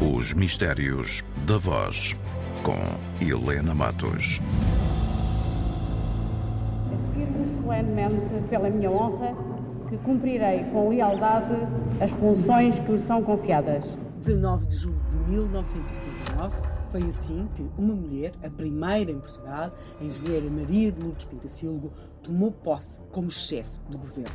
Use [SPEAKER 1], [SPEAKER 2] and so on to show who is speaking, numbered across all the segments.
[SPEAKER 1] Os Mistérios da Voz, com Helena Matos.
[SPEAKER 2] Afirmo solenemente, pela minha honra, que cumprirei com lealdade as funções que lhe são confiadas.
[SPEAKER 3] 19 de julho de 1979, foi assim que uma mulher, a primeira em Portugal, a engenheira Maria de Lourdes Pintacilgo, tomou posse como chefe do governo.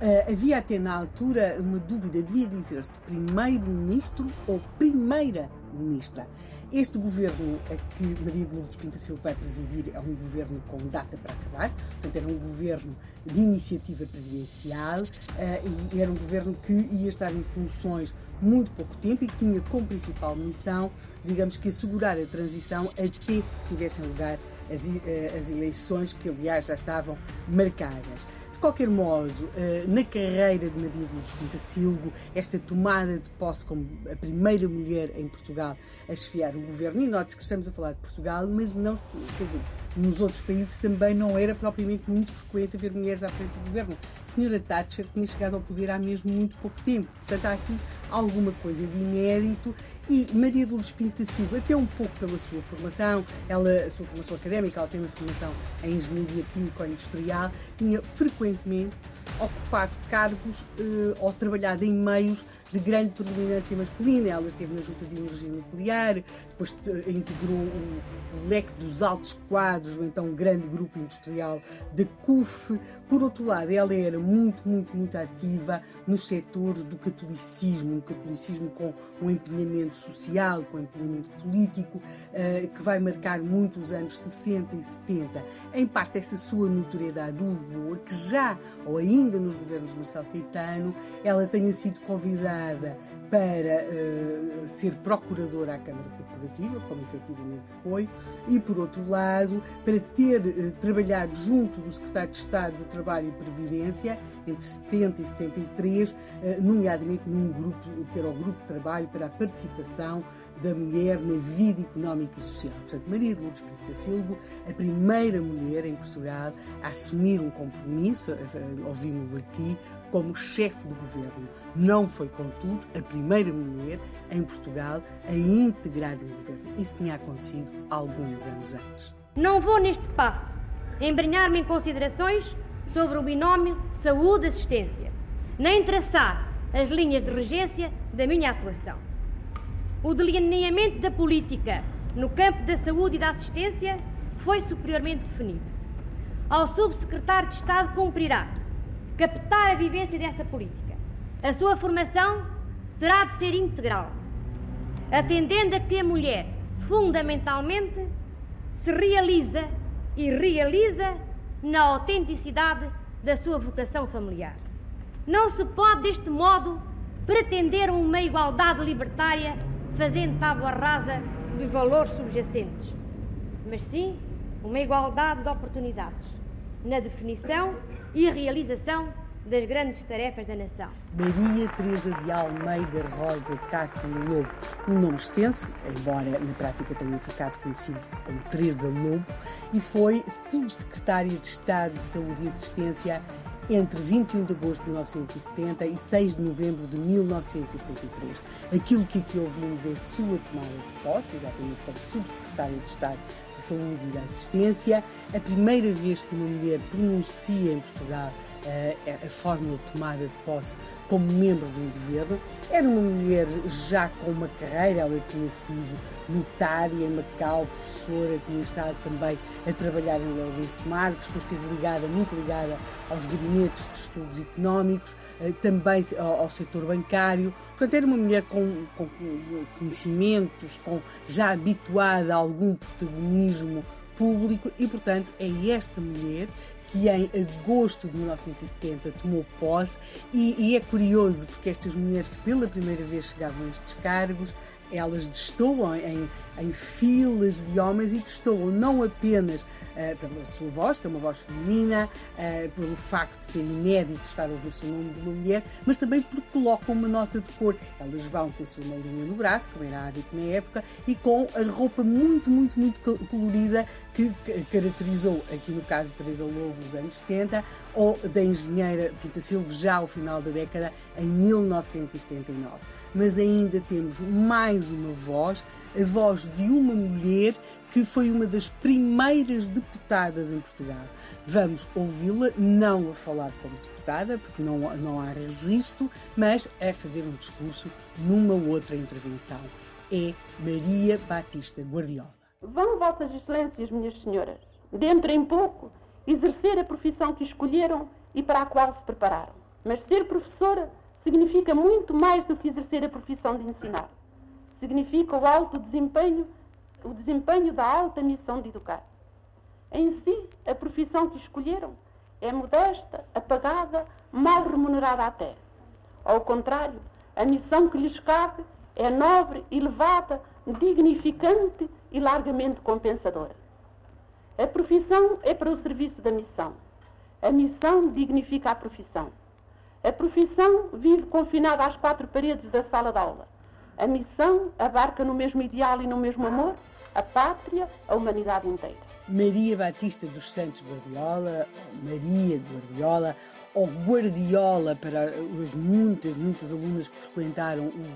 [SPEAKER 3] Uh, havia até na altura uma dúvida, devia dizer-se primeiro-ministro ou primeira-ministra. Este governo a que Maria de Lourdes Pinta Silva vai presidir é um governo com data para acabar, portanto era um governo de iniciativa presidencial uh, e era um governo que ia estar em funções muito pouco tempo e que tinha como principal missão, digamos que assegurar a transição até que tivessem lugar as, uh, as eleições que aliás já estavam marcadas. Qualquer modo, eh, na carreira de Maria de Lourdes Pintacilgo, esta tomada de posse como a primeira mulher em Portugal a chefiar o governo, e note-se que estamos a falar de Portugal, mas não, quer dizer, nos outros países também não era propriamente muito frequente haver mulheres à frente do governo. A senhora Thatcher tinha chegado ao poder há mesmo muito pouco tempo, portanto há aqui alguma coisa de inédito e Maria de Lourdes Pintacilgo, até um pouco pela sua formação, ela, a sua formação académica, ela tem uma formação em Engenharia Químico-Industrial, tinha with me. Ocupado cargos uh, ou trabalhado em meios de grande predominância masculina. Ela esteve na Junta de Energia Nuclear, depois integrou o, o leque dos altos quadros do então grande grupo industrial da CUF. Por outro lado, ela era muito, muito, muito ativa nos setores do catolicismo, um catolicismo com um empenhamento social, com um empenhamento político, uh, que vai marcar muito os anos 60 e 70. Em parte, essa sua notoriedade levou a que já, ou ainda nos governos de Marcelo Caetano, ela tenha sido convidada para uh, ser procuradora à Câmara Corporativa, como efetivamente foi, e por outro lado, para ter uh, trabalhado junto do Secretário de Estado do Trabalho e Previdência entre 70 e 73, uh, nomeadamente num grupo que era o Grupo de Trabalho para a Participação da Mulher na Vida Económica e Social. Portanto, Maria de Lourdes Pinto da Silva, a primeira mulher em Portugal a assumir um compromisso, ouvimos-lo aqui, como chefe do governo. Não foi, contudo, a primeira mulher em Portugal a integrar o governo. Isso tinha acontecido alguns anos antes.
[SPEAKER 4] Não vou, neste passo, embrenhar-me em considerações sobre o binómio saúde-assistência, nem traçar as linhas de regência da minha atuação. O delineamento da política no campo da saúde e da assistência foi superiormente definido. Ao Subsecretário de Estado cumprirá captar a vivência dessa política. A sua formação terá de ser integral, atendendo a que a mulher, fundamentalmente, se realiza e realiza na autenticidade da sua vocação familiar. Não se pode, deste modo, pretender uma igualdade libertária fazendo tábua rasa dos valores subjacentes, mas sim uma igualdade de oportunidades na definição e realização das grandes tarefas da nação.
[SPEAKER 3] Maria Teresa de Almeida Rosa Cátulo Lobo, um nome extenso, embora na prática tenha ficado conhecido como Teresa Lobo, e foi subsecretária de Estado de Saúde e Assistência entre 21 de agosto de 1970 e 6 de novembro de 1973. Aquilo que aqui ouvimos é sua tomada de posse, exatamente como subsecretária de Estado de Saúde e da Assistência, a primeira vez que uma mulher pronuncia em Portugal a, fórmula de tomada de posse como membro de um governo. Era uma mulher já com uma carreira, ela tinha sido notária em Macau, professora, tinha estado também a trabalhar em Lourenço Marques, depois esteve ligada, muito ligada aos gabinetes de estudos económicos, eh, também ao, ao setor bancário. Portanto, era uma mulher com, com conhecimentos, com, já habituada a algum protagonismo público e, portanto, é esta mulher que em agosto de 1970 tomou posse. E, e, é curioso porque estas mulheres que pela primeira vez chegavam a estes cargos elas destoam em, em filas de homens e destoam não apenas uh, pela sua voz, que é uma voz feminina, uh, pelo facto de ser inédito estar a ouvir-se o nome de uma mulher, mas também porque colocam uma nota de cor. Elas vão com a sua malinha no braço, como era hábito na época, e com a roupa muito, muito, muito colorida que caracterizou, aqui no caso de Teresa Lobo, dos anos 70, ou da engenheira Pintacilgo já ao final da década, em 1979. Mas ainda temos mais uma voz, a voz de uma mulher que foi uma das primeiras deputadas em Portugal. Vamos ouvi-la, não a falar como deputada, porque não, não há registro, mas a fazer um discurso numa outra intervenção. É Maria Batista Guardiola.
[SPEAKER 5] Vão, Vossas Excelências, minhas senhoras, dentro em pouco, exercer a profissão que escolheram e para a qual se prepararam. Mas ser professora significa muito mais do que exercer a profissão de ensinar. Significa o alto desempenho, o desempenho da alta missão de educar. Em si, a profissão que escolheram é modesta, apagada, mal remunerada até. Ao contrário, a missão que lhes cabe é nobre, elevada, dignificante e largamente compensadora. A profissão é para o serviço da missão. A missão dignifica a profissão. A profissão vive confinada às quatro paredes da sala de aula. A missão abarca no mesmo ideal e no mesmo amor a pátria, a humanidade inteira.
[SPEAKER 3] Maria Batista dos Santos Guardiola, Maria Guardiola, ou Guardiola para as muitas, muitas alunas que frequentaram o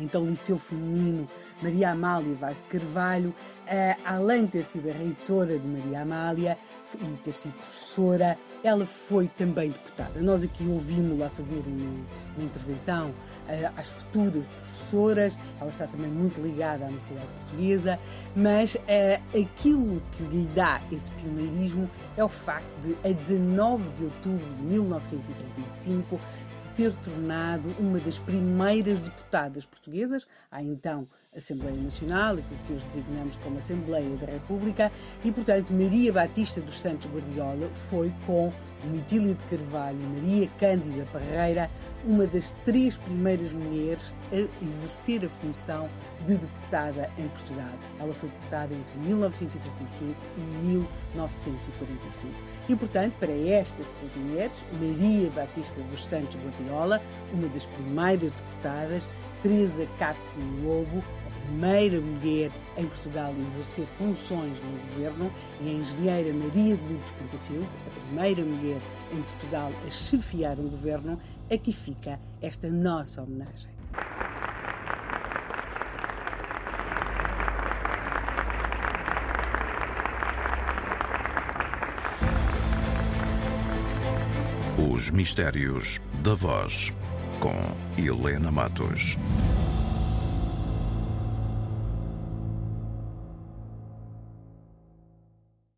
[SPEAKER 3] então Liceu Feminino Maria Amália Vaz de Carvalho, uh, além de ter sido a reitora de Maria Amália e ter sido professora, ela foi também deputada. Nós aqui ouvimos-la fazer uma, uma intervenção uh, às futuras professoras, ela está também muito ligada à Universidade Portuguesa, mas uh, aquilo que lhe dá esse pioneirismo é o facto de, a 19 de outubro de 1935, se ter tornado uma das primeiras deputadas portuguesas, há então Assembleia Nacional, aquilo que hoje designamos como Assembleia da República, e, portanto, Maria Batista dos Santos Guardiola foi com Domitília de Carvalho e Maria Cândida Parreira uma das três primeiras mulheres a exercer a função de deputada em Portugal. Ela foi deputada entre 1935 e 1945. E, portanto, para estas três mulheres, Maria Batista dos Santos Guardiola, uma das primeiras deputadas, Teresa Carmo Lobo, primeira mulher em Portugal a exercer funções no governo e a engenheira Maria de Lourdes Pintacilgo, a primeira mulher em Portugal a chefiar um governo, aqui fica esta nossa homenagem.
[SPEAKER 1] Os Mistérios da Voz, com Helena Matos.